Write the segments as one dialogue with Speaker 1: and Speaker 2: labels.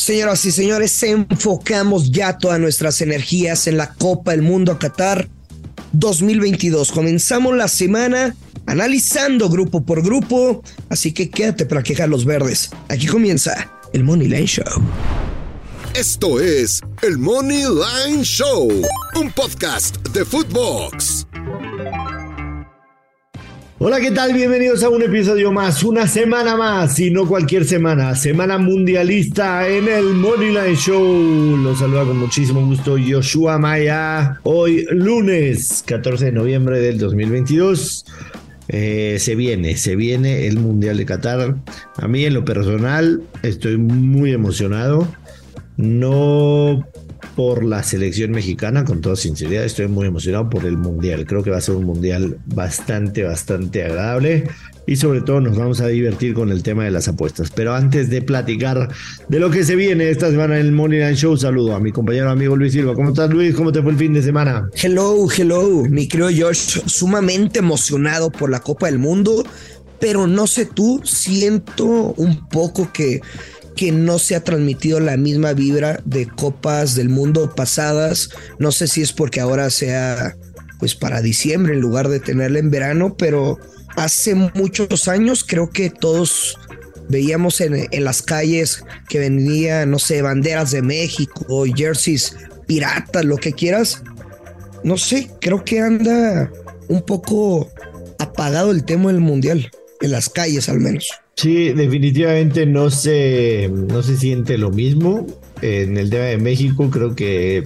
Speaker 1: Señoras y señores, enfocamos ya todas nuestras energías en la Copa del Mundo Qatar 2022. Comenzamos la semana analizando grupo por grupo, así que quédate para quejar los verdes. Aquí comienza el Money Line Show.
Speaker 2: Esto es el Money Line Show, un podcast de Footbox.
Speaker 3: Hola, ¿qué tal? Bienvenidos a un episodio más, una semana más, y no cualquier semana, semana mundialista en el Moneyline Show. Los saluda con muchísimo gusto Joshua Maya. Hoy lunes 14 de noviembre del 2022. Eh, se viene, se viene el Mundial de Qatar. A mí en lo personal estoy muy emocionado. No por la selección mexicana, con toda sinceridad, estoy muy emocionado por el Mundial. Creo que va a ser un Mundial bastante, bastante agradable y sobre todo nos vamos a divertir con el tema de las apuestas. Pero antes de platicar de lo que se viene esta semana en el Money Line Show, saludo a mi compañero amigo Luis Silva. ¿Cómo estás Luis? ¿Cómo te fue el fin de semana?
Speaker 1: Hello, hello, mi querido Josh, sumamente emocionado por la Copa del Mundo, pero no sé tú, siento un poco que que no se ha transmitido la misma vibra de copas del mundo pasadas. No sé si es porque ahora sea pues para diciembre en lugar de tenerla en verano, pero hace muchos años creo que todos veíamos en, las calles que venían, no sé, banderas de México, jerseys piratas, lo que quieras. No sé, creo que anda un poco apagado el tema del mundial, en las calles al menos.
Speaker 3: Sí, definitivamente no se, no se siente lo mismo. En el tema de México creo que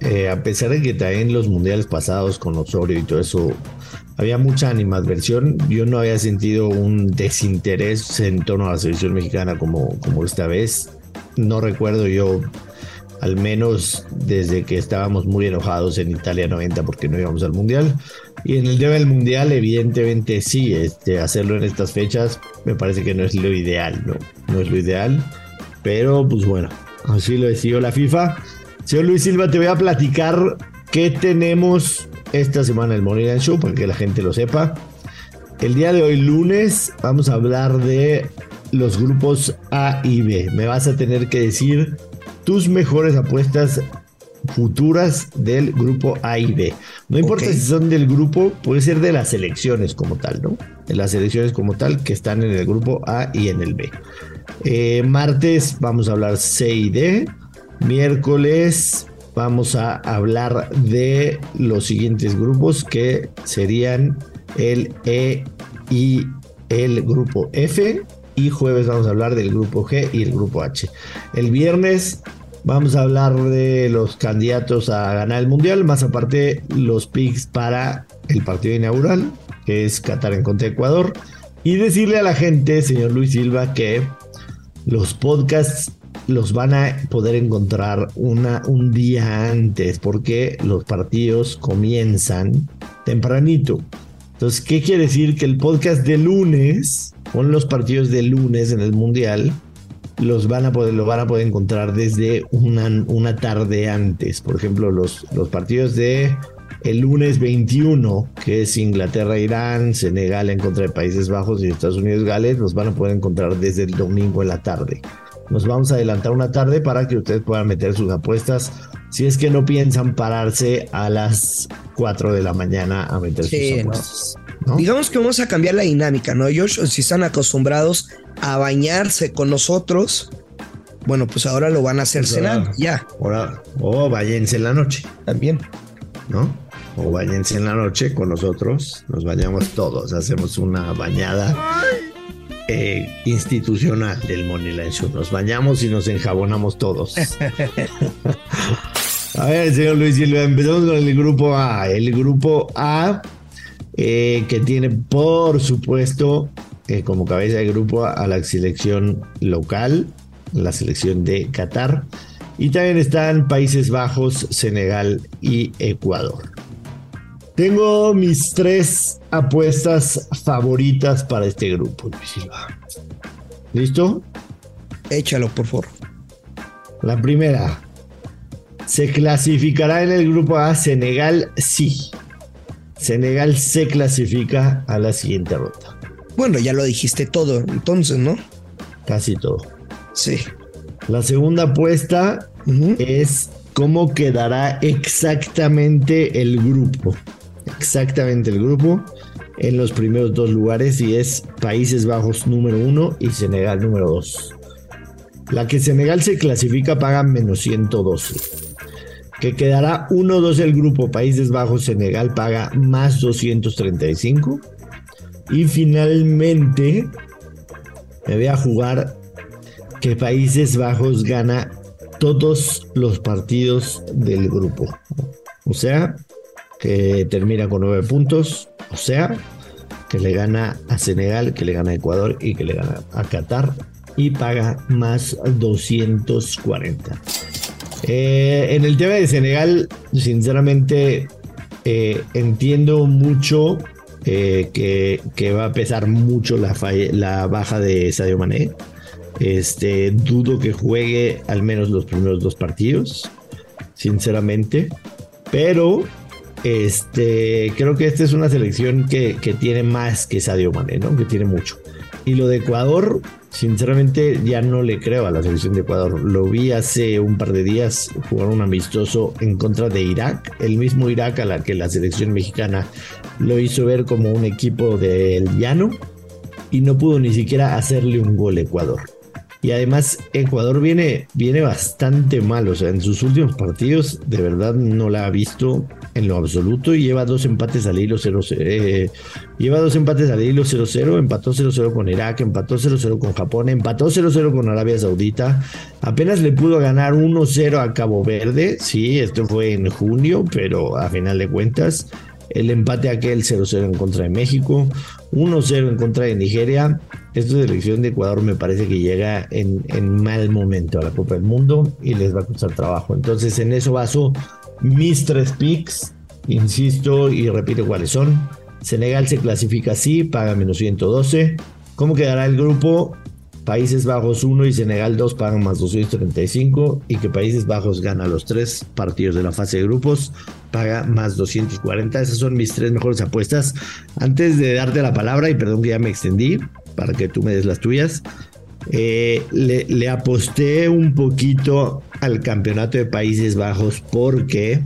Speaker 3: eh, a pesar de que también los mundiales pasados con Osorio y todo eso había mucha animadversión, yo no había sentido un desinterés en torno a la selección mexicana como, como esta vez. No recuerdo yo al menos desde que estábamos muy enojados en Italia 90 porque no íbamos al Mundial. Y en el tema del Mundial, evidentemente sí, este, hacerlo en estas fechas me parece que no es lo ideal, ¿no? No es lo ideal, pero pues bueno, así lo decidió la FIFA. Señor Luis Silva, te voy a platicar qué tenemos esta semana el Morning Show para que la gente lo sepa. El día de hoy, lunes, vamos a hablar de los grupos A y B. Me vas a tener que decir tus mejores apuestas futuras del grupo A y B. No importa si son del grupo, puede ser de las selecciones como tal, ¿no? De las selecciones como tal que están en el grupo A y en el B. Eh, martes vamos a hablar C y D. Miércoles vamos a hablar de los siguientes grupos que serían el E y el grupo F y jueves vamos a hablar del grupo G y el grupo H. El viernes vamos a hablar de los candidatos a ganar el mundial, más aparte los picks para el partido inaugural, que es Qatar en contra de Ecuador. Y decirle a la gente, señor Luis Silva, que los podcasts los van a poder encontrar una, un día antes, porque los partidos comienzan tempranito. Entonces, ¿qué quiere decir? Que el podcast de lunes con los partidos de lunes en el Mundial, los van a poder, lo van a poder encontrar desde una, una tarde antes. Por ejemplo, los, los partidos de el lunes 21, que es Inglaterra-Irán, Senegal en contra de Países Bajos y Estados Unidos-Gales, los van a poder encontrar desde el domingo en la tarde. Nos vamos a adelantar una tarde para que ustedes puedan meter sus apuestas si es que no piensan pararse a las 4 de la mañana a meter sus apuestas.
Speaker 1: Digamos que vamos a cambiar la dinámica, ¿no? Ellos, si están acostumbrados a bañarse con nosotros, bueno, pues ahora lo van a hacer pues cenando, ya.
Speaker 3: Ahora, o oh, váyanse en la noche.
Speaker 1: También.
Speaker 3: ¿No? O váyanse en la noche con nosotros, nos bañamos todos, hacemos una bañada eh, institucional del Money Show. Nos bañamos y nos enjabonamos todos. a ver, señor Luis Silva, empezamos con el grupo A. El grupo A eh, que tiene por supuesto eh, como cabeza de grupo a, la selección local la selección de Qatar. Y también están Países Bajos, Senegal y Ecuador. Tengo mis tres apuestas favoritas para este grupo, ¿Listo?
Speaker 1: Échalo, por favor.
Speaker 3: La primera. ¿Se clasificará en el grupo A Senegal? Sí. Senegal se clasifica a la siguiente ronda.
Speaker 1: Bueno, ya lo dijiste todo, entonces, ¿no?
Speaker 3: Casi todo.
Speaker 1: Sí.
Speaker 3: La segunda apuesta es cómo quedará exactamente el grupo. Exactamente el grupo en los primeros dos lugares y es Países Bajos número uno y Senegal número dos. La que Senegal se clasifica paga menos 112. Que quedará 1-2 el grupo Países Bajos, Senegal paga más 235. Y finalmente me voy a jugar que Países Bajos gana todos los partidos del grupo. O sea, que termina con 9 puntos. O sea, que le gana a Senegal, que le gana a Ecuador y que le gana a Qatar y paga más 240. Eh, en el tema de Senegal, sinceramente, eh, entiendo mucho eh, que, va a pesar mucho la, la baja de Sadio Mané. Este, dudo que juegue al menos los primeros dos partidos, sinceramente. Pero este, creo que esta es una selección que, que tiene más que Sadio Mané, ¿no? Que tiene mucho. Y lo de Ecuador, sinceramente ya no le creo a la selección de Ecuador. Lo vi hace un par de días jugar un amistoso en contra de Irak, el mismo Irak a la que la selección mexicana lo hizo ver como un equipo del llano y no pudo ni siquiera hacerle un gol a Ecuador. Y además Ecuador viene, viene bastante mal, o sea, en sus últimos partidos de verdad no la ha visto en lo absoluto. Y lleva dos empates al hilo 0 eh, lleva dos empates al hilo 0-0, empató 0-0 con Irak, empató 0-0 con Japón, empató 0-0 con Arabia Saudita, apenas le pudo ganar 1-0 a Cabo Verde, sí, esto fue en junio, pero a final de cuentas el empate aquel 0-0 en contra de México, 1-0 en contra de Nigeria. Esta selección de Ecuador me parece que llega en, en, mal momento a la Copa del Mundo y les va a costar trabajo. Entonces, en eso baso mis tres picks. Insisto y repito cuáles son. Senegal se clasifica así, paga menos 112. ¿Cómo quedará el grupo? Países Bajos 1 y Senegal 2 pagan más 235 y que Países Bajos gana los tres partidos de la fase de grupos, paga más 240. Esas son mis tres mejores apuestas. Antes de darte la palabra, y perdón que ya me extendí para que tú me des las tuyas, eh, le, le aposté un poquito al campeonato de Países Bajos porque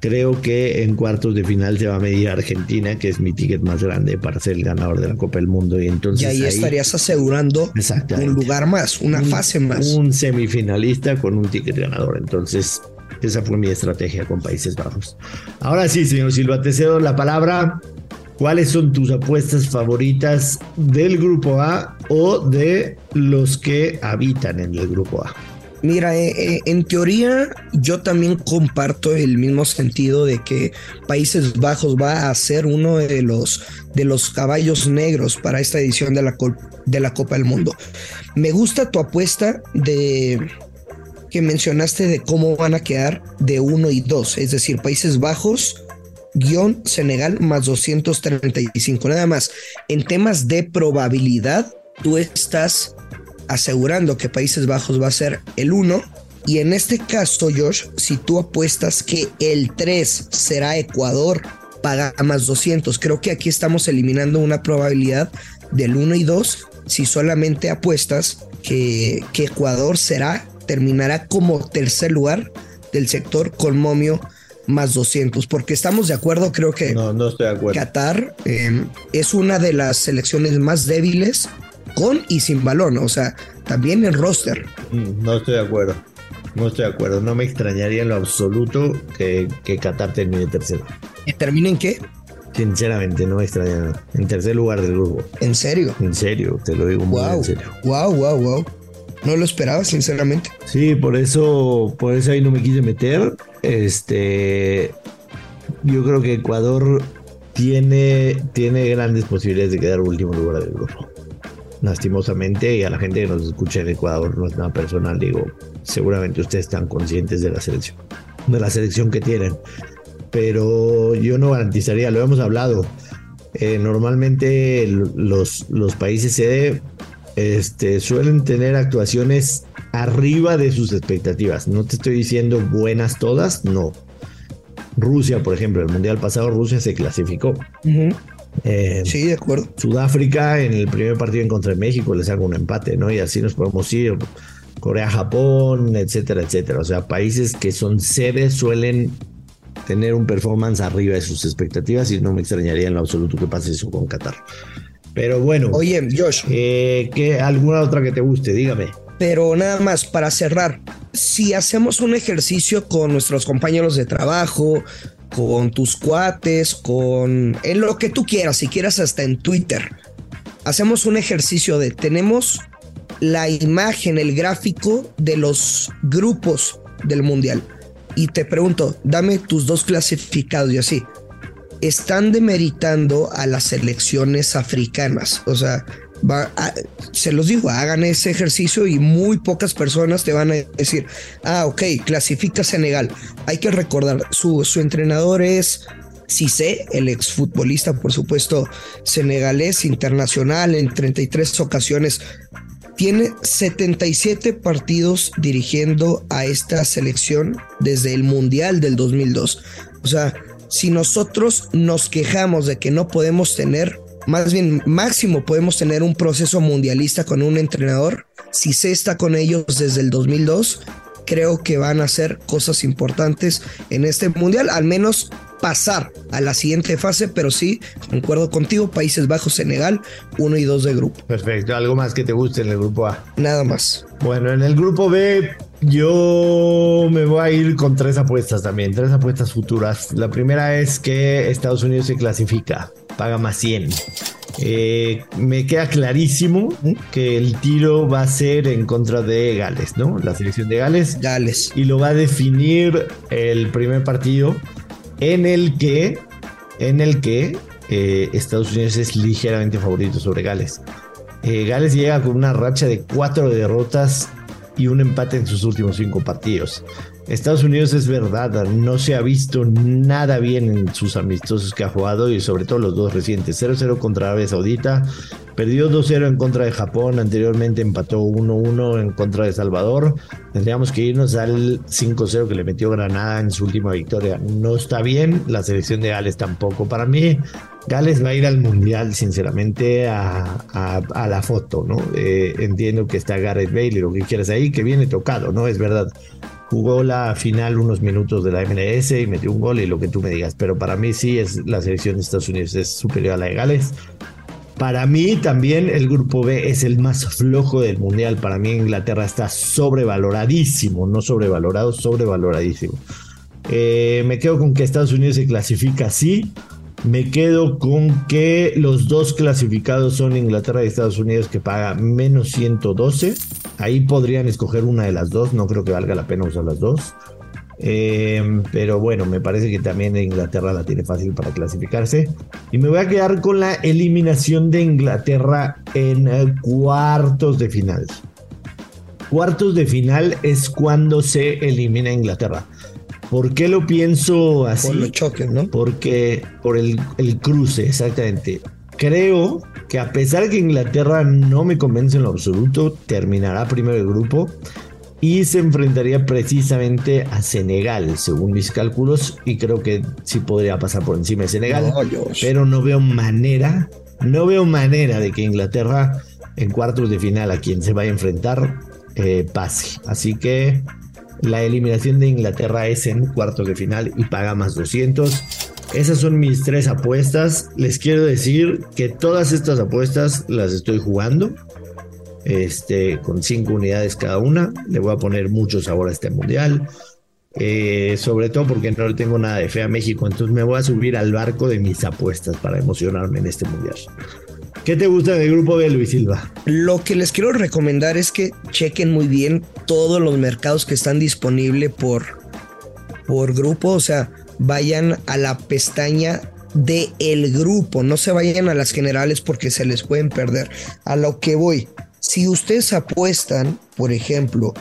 Speaker 3: Creo que en cuartos de final se va a medir Argentina, que es mi ticket más grande para ser el ganador de la Copa del Mundo. Y entonces.
Speaker 1: ahí, estarías asegurando un lugar más, una fase más.
Speaker 3: Un semifinalista con un ticket ganador. Entonces, esa fue mi estrategia con Países Bajos. Ahora sí, señor Silva, te cedo la palabra. ¿Cuáles son tus apuestas favoritas del grupo A o de los que habitan en el grupo A?
Speaker 1: Mira, eh, eh, en teoría yo también comparto el mismo sentido de que Países Bajos va a ser uno de los, de los caballos negros para esta edición de la, de la Copa del Mundo. Me gusta tu apuesta de que mencionaste de cómo van a quedar de uno y dos, es decir, Países Bajos guion Senegal más 235. Nada más, en temas de probabilidad, tú estás asegurando que Países Bajos va a ser el 1. Y en este caso, Josh, si tú apuestas que el 3 será Ecuador, paga más 200. Creo que aquí estamos eliminando una probabilidad del 1 y 2 si solamente apuestas que, que Ecuador será, terminará como tercer lugar del sector con momio más 200, porque estamos de acuerdo, creo que
Speaker 3: no, no estoy de acuerdo.
Speaker 1: Qatar eh, es una de las selecciones más débiles con y sin balón, o sea, también en roster.
Speaker 3: Mm, no estoy de acuerdo. No estoy de acuerdo. No me extrañaría en lo absoluto que, que Qatar termine tercero.
Speaker 1: ¿Y termine en qué?
Speaker 3: Sinceramente, no me extraña En tercer lugar del grupo.
Speaker 1: ¿En serio?
Speaker 3: En serio, te lo digo muy en serio.
Speaker 1: Wow, wow, wow. No lo esperaba, sinceramente.
Speaker 3: Sí, por eso, por eso ahí no me quise meter. Este, yo creo que Ecuador tiene, tiene grandes posibilidades de quedar último lugar del grupo. Lastimosamente, y a la gente que nos escucha en Ecuador no es nada personal, digo, seguramente ustedes están conscientes de la selección, de la selección que tienen. Pero yo no garantizaría, lo hemos hablado. Eh, normalmente los, los países sede este, suelen tener actuaciones arriba de sus expectativas. No te estoy diciendo buenas todas, no. Rusia, por ejemplo, el mundial pasado Rusia se clasificó.
Speaker 1: Eh, sí, de acuerdo.
Speaker 3: Sudáfrica en el primer partido en contra de México les haga un empate, ¿no? Y así nos podemos ir. Corea, Japón, etcétera, etcétera. O sea, países que son sedes suelen tener un performance arriba de sus expectativas y no me extrañaría en lo absoluto que pase eso con Qatar. Pero bueno.
Speaker 1: Oye, Josh.
Speaker 3: Eh, ¿qué, ¿Alguna otra que te guste? Dígame.
Speaker 1: Pero nada más, para cerrar, si hacemos un ejercicio con nuestros compañeros de trabajo, con tus cuates, con en lo que tú quieras, si quieras hasta en Twitter. Hacemos un ejercicio de tenemos la imagen, el gráfico de los grupos del mundial. Y te pregunto, dame tus dos clasificados y así. Están demeritando a las selecciones africanas. O sea, se los digo, hagan ese ejercicio y muy pocas personas te van a decir, ah, ok, clasifica Senegal. Hay que recordar, su, su entrenador es Cissé, el exfutbolista, por supuesto, senegalés, internacional, en 33 ocasiones. Tiene 77 partidos dirigiendo a esta selección desde el Mundial del 2002. O sea, si nosotros nos quejamos de que no podemos tener más bien máximo podemos tener un proceso mundialista con un entrenador. Si se está con ellos desde el 2002, creo que van a hacer cosas importantes en este mundial, al menos pasar a la siguiente fase, pero sí, concuerdo contigo, Países Bajos, Senegal, uno y dos de grupo.
Speaker 3: Perfecto, ¿algo más que te guste en el grupo A?
Speaker 1: Nada más.
Speaker 3: Bueno, en el grupo B yo me voy a ir con tres apuestas también, tres apuestas futuras. La primera es que Estados Unidos se clasifica paga más 100. Eh, me queda clarísimo que el tiro va a ser en contra de Gales, ¿no? La selección de Gales.
Speaker 1: Gales.
Speaker 3: Y lo va a definir el primer partido en el que, en el que eh, Estados Unidos es ligeramente favorito sobre Gales. Eh, Gales llega con una racha de cuatro derrotas y un empate en sus últimos cinco partidos. Estados Unidos es verdad, no se ha visto nada bien en sus amistosos que ha jugado y sobre todo los dos recientes. 0-0 contra Arabia Saudita, perdió 2-0 en contra de Japón, anteriormente empató 1-1 en contra de Salvador. Tendríamos que irnos al 5-0 que le metió Granada en su última victoria. No está bien, la selección de Gales tampoco. Para mí, Gales va a ir al Mundial, sinceramente, a, la foto, ¿no? Eh, entiendo que está Gareth Bale y lo que quieras ahí, que viene tocado, ¿no? Es verdad jugó la final unos minutos de la MLS y metió un gol y lo que tú me digas, pero para mí sí es la selección de Estados Unidos es superior a la de Gales. Para mí también el grupo B es el más flojo del mundial. Para mí Inglaterra está sobrevaloradísimo, no sobrevalorado, sobrevaloradísimo. Eh, me quedo con que Estados Unidos se clasifica así. Me quedo con que los dos clasificados son Inglaterra y Estados Unidos que paga menos 112. Ahí podrían escoger una de las dos, no creo que valga la pena usar las dos. Eh, pero bueno, me parece que también Inglaterra la tiene fácil para clasificarse. Y me voy a quedar con la eliminación de Inglaterra en eh, cuartos de final. Cuartos de final es cuando se elimina Inglaterra. ¿Por qué lo pienso así?
Speaker 1: Por los choques, ¿no?
Speaker 3: Porque por el, el cruce, exactamente. Creo que a pesar de que Inglaterra no me convence en lo absoluto, terminará primero el grupo y se enfrentaría precisamente a Senegal, según mis cálculos, y creo que sí podría pasar por encima de Senegal, pero no veo manera, no veo manera de que Inglaterra en cuartos de final a quien se vaya a enfrentar eh, pase. Así que la eliminación de Inglaterra es en cuartos de final y paga más 200. Esas son mis tres apuestas. Les quiero decir que todas estas apuestas las estoy jugando. Este, con cinco unidades cada una. Le voy a poner mucho sabor a este mundial. Eh, sobre todo porque no le tengo nada de fe a México. Entonces me voy a subir al barco de mis apuestas para emocionarme en este mundial. ¿Qué te gusta del grupo de Luis Silva?
Speaker 1: Lo que les quiero recomendar es que chequen muy bien todos los mercados que están disponibles por, por grupo. O sea, vayan a la pestaña de el grupo. No se vayan a las generales porque se les pueden perder. A lo que voy. Si ustedes apuestan, por ejemplo,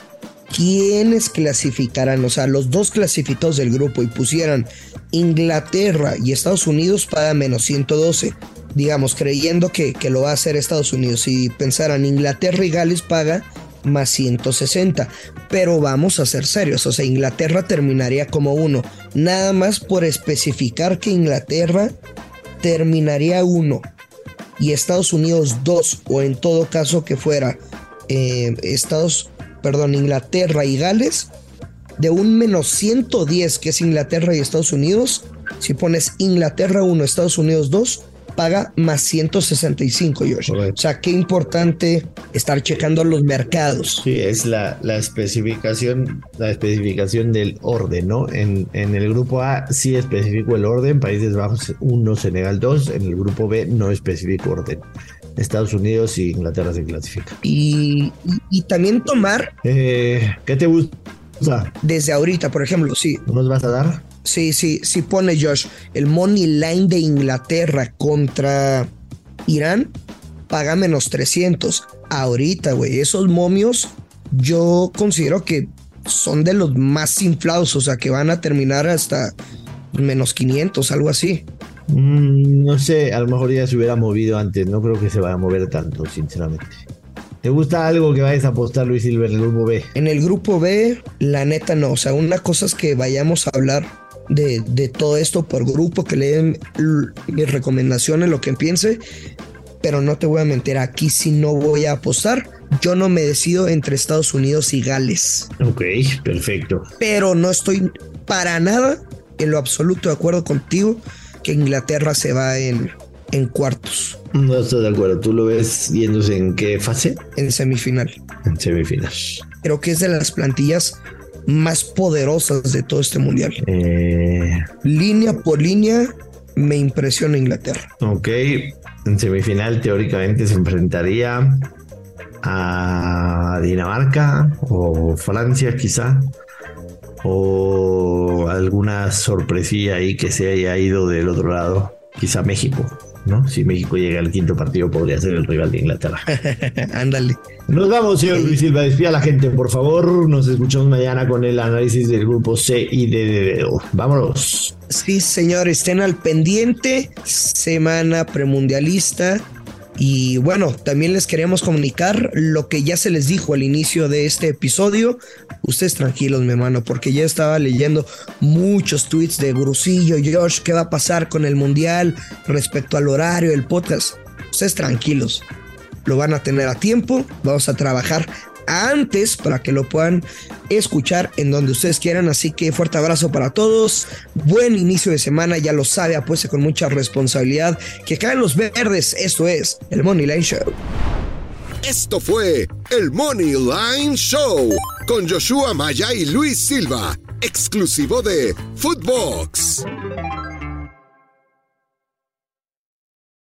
Speaker 1: quiénes clasificarán, o sea, los dos clasificados del grupo y pusieran Inglaterra y Estados Unidos paga menos 112. Digamos, creyendo que, que lo va a hacer Estados Unidos. Si pensaran Inglaterra y Gales paga más 160. Pero vamos a ser serios, o sea, Inglaterra terminaría como uno. Nada más por especificar que Inglaterra terminaría uno y Estados Unidos dos, o en todo caso que fuera eh, Estados, perdón, Inglaterra y Gales, de un menos 110 que es Inglaterra y Estados Unidos, si pones Inglaterra 1, Estados Unidos 2, paga más 165, George. O sea, qué importante estar checando los mercados.
Speaker 3: Sí, es la, la especificación, la especificación del orden, ¿no? En, en el grupo A sí especifico el orden, Países Bajos 1, Senegal 2, en el grupo B no especifico orden. Estados Unidos y Inglaterra se clasifica.
Speaker 1: Y, y, también tomar...
Speaker 3: Eh, ¿Qué te gusta?
Speaker 1: Desde ahorita, por ejemplo, sí.
Speaker 3: ¿Nos vas a dar?
Speaker 1: Sí, sí, sí pone Josh el money line de Inglaterra contra Irán paga menos 300. Ahorita, güey, esos momios yo considero que son de los más inflados, o sea, que van a terminar hasta menos 500, algo así.
Speaker 3: Mm, no sé, a lo mejor ya se hubiera movido antes, no creo que se vaya a mover tanto, sinceramente. ¿Te gusta algo que vayas a apostar, Luis Silver, en el grupo B?
Speaker 1: En el grupo B, la neta no. O sea, una cosa es que vayamos a hablar de, todo esto por grupo, que le den mis recomendaciones, lo que piense. Pero no te voy a mentir, aquí si no voy a apostar. Yo no me decido entre Estados Unidos y Gales.
Speaker 3: Ok, perfecto.
Speaker 1: Pero no estoy para nada en lo absoluto de acuerdo contigo que Inglaterra se va en, en cuartos.
Speaker 3: No estoy de acuerdo. ¿Tú lo ves yéndose en qué fase?
Speaker 1: En semifinal.
Speaker 3: En semifinal.
Speaker 1: Creo que es de las plantillas más poderosas de todo este mundial.
Speaker 3: Eh,
Speaker 1: línea por línea, me impresiona Inglaterra.
Speaker 3: Ok, en semifinal teóricamente se enfrentaría a Dinamarca o Francia quizá o alguna sorpresilla ahí que se haya ido del otro lado, quizá México. ¿no? Si México llega al quinto partido, podría ser el rival de Inglaterra.
Speaker 1: Ándale.
Speaker 3: Nos vamos, señor Luis Silva. Despida a la gente, por favor. Nos escuchamos mañana con el análisis del grupo C y D de Vámonos.
Speaker 1: Sí, señor, estén al pendiente. Semana premundialista. Y bueno, también les queremos comunicar lo que ya se les dijo al inicio de este episodio. Ustedes tranquilos, mi hermano, porque ya estaba leyendo muchos tweets de Grusillo, Josh, qué va a pasar con el mundial respecto al horario del podcast. Ustedes tranquilos, lo van a tener a tiempo. Vamos a trabajar antes para que lo puedan escuchar en donde ustedes quieran. Así que fuerte abrazo para todos. Buen inicio de semana, ya lo sabe, apueste con mucha responsabilidad. Que caen los verdes. Esto es el Money Line Show.
Speaker 2: Esto fue el Money Line Show con Joshua Maya y Luis Silva, exclusivo de Footbox.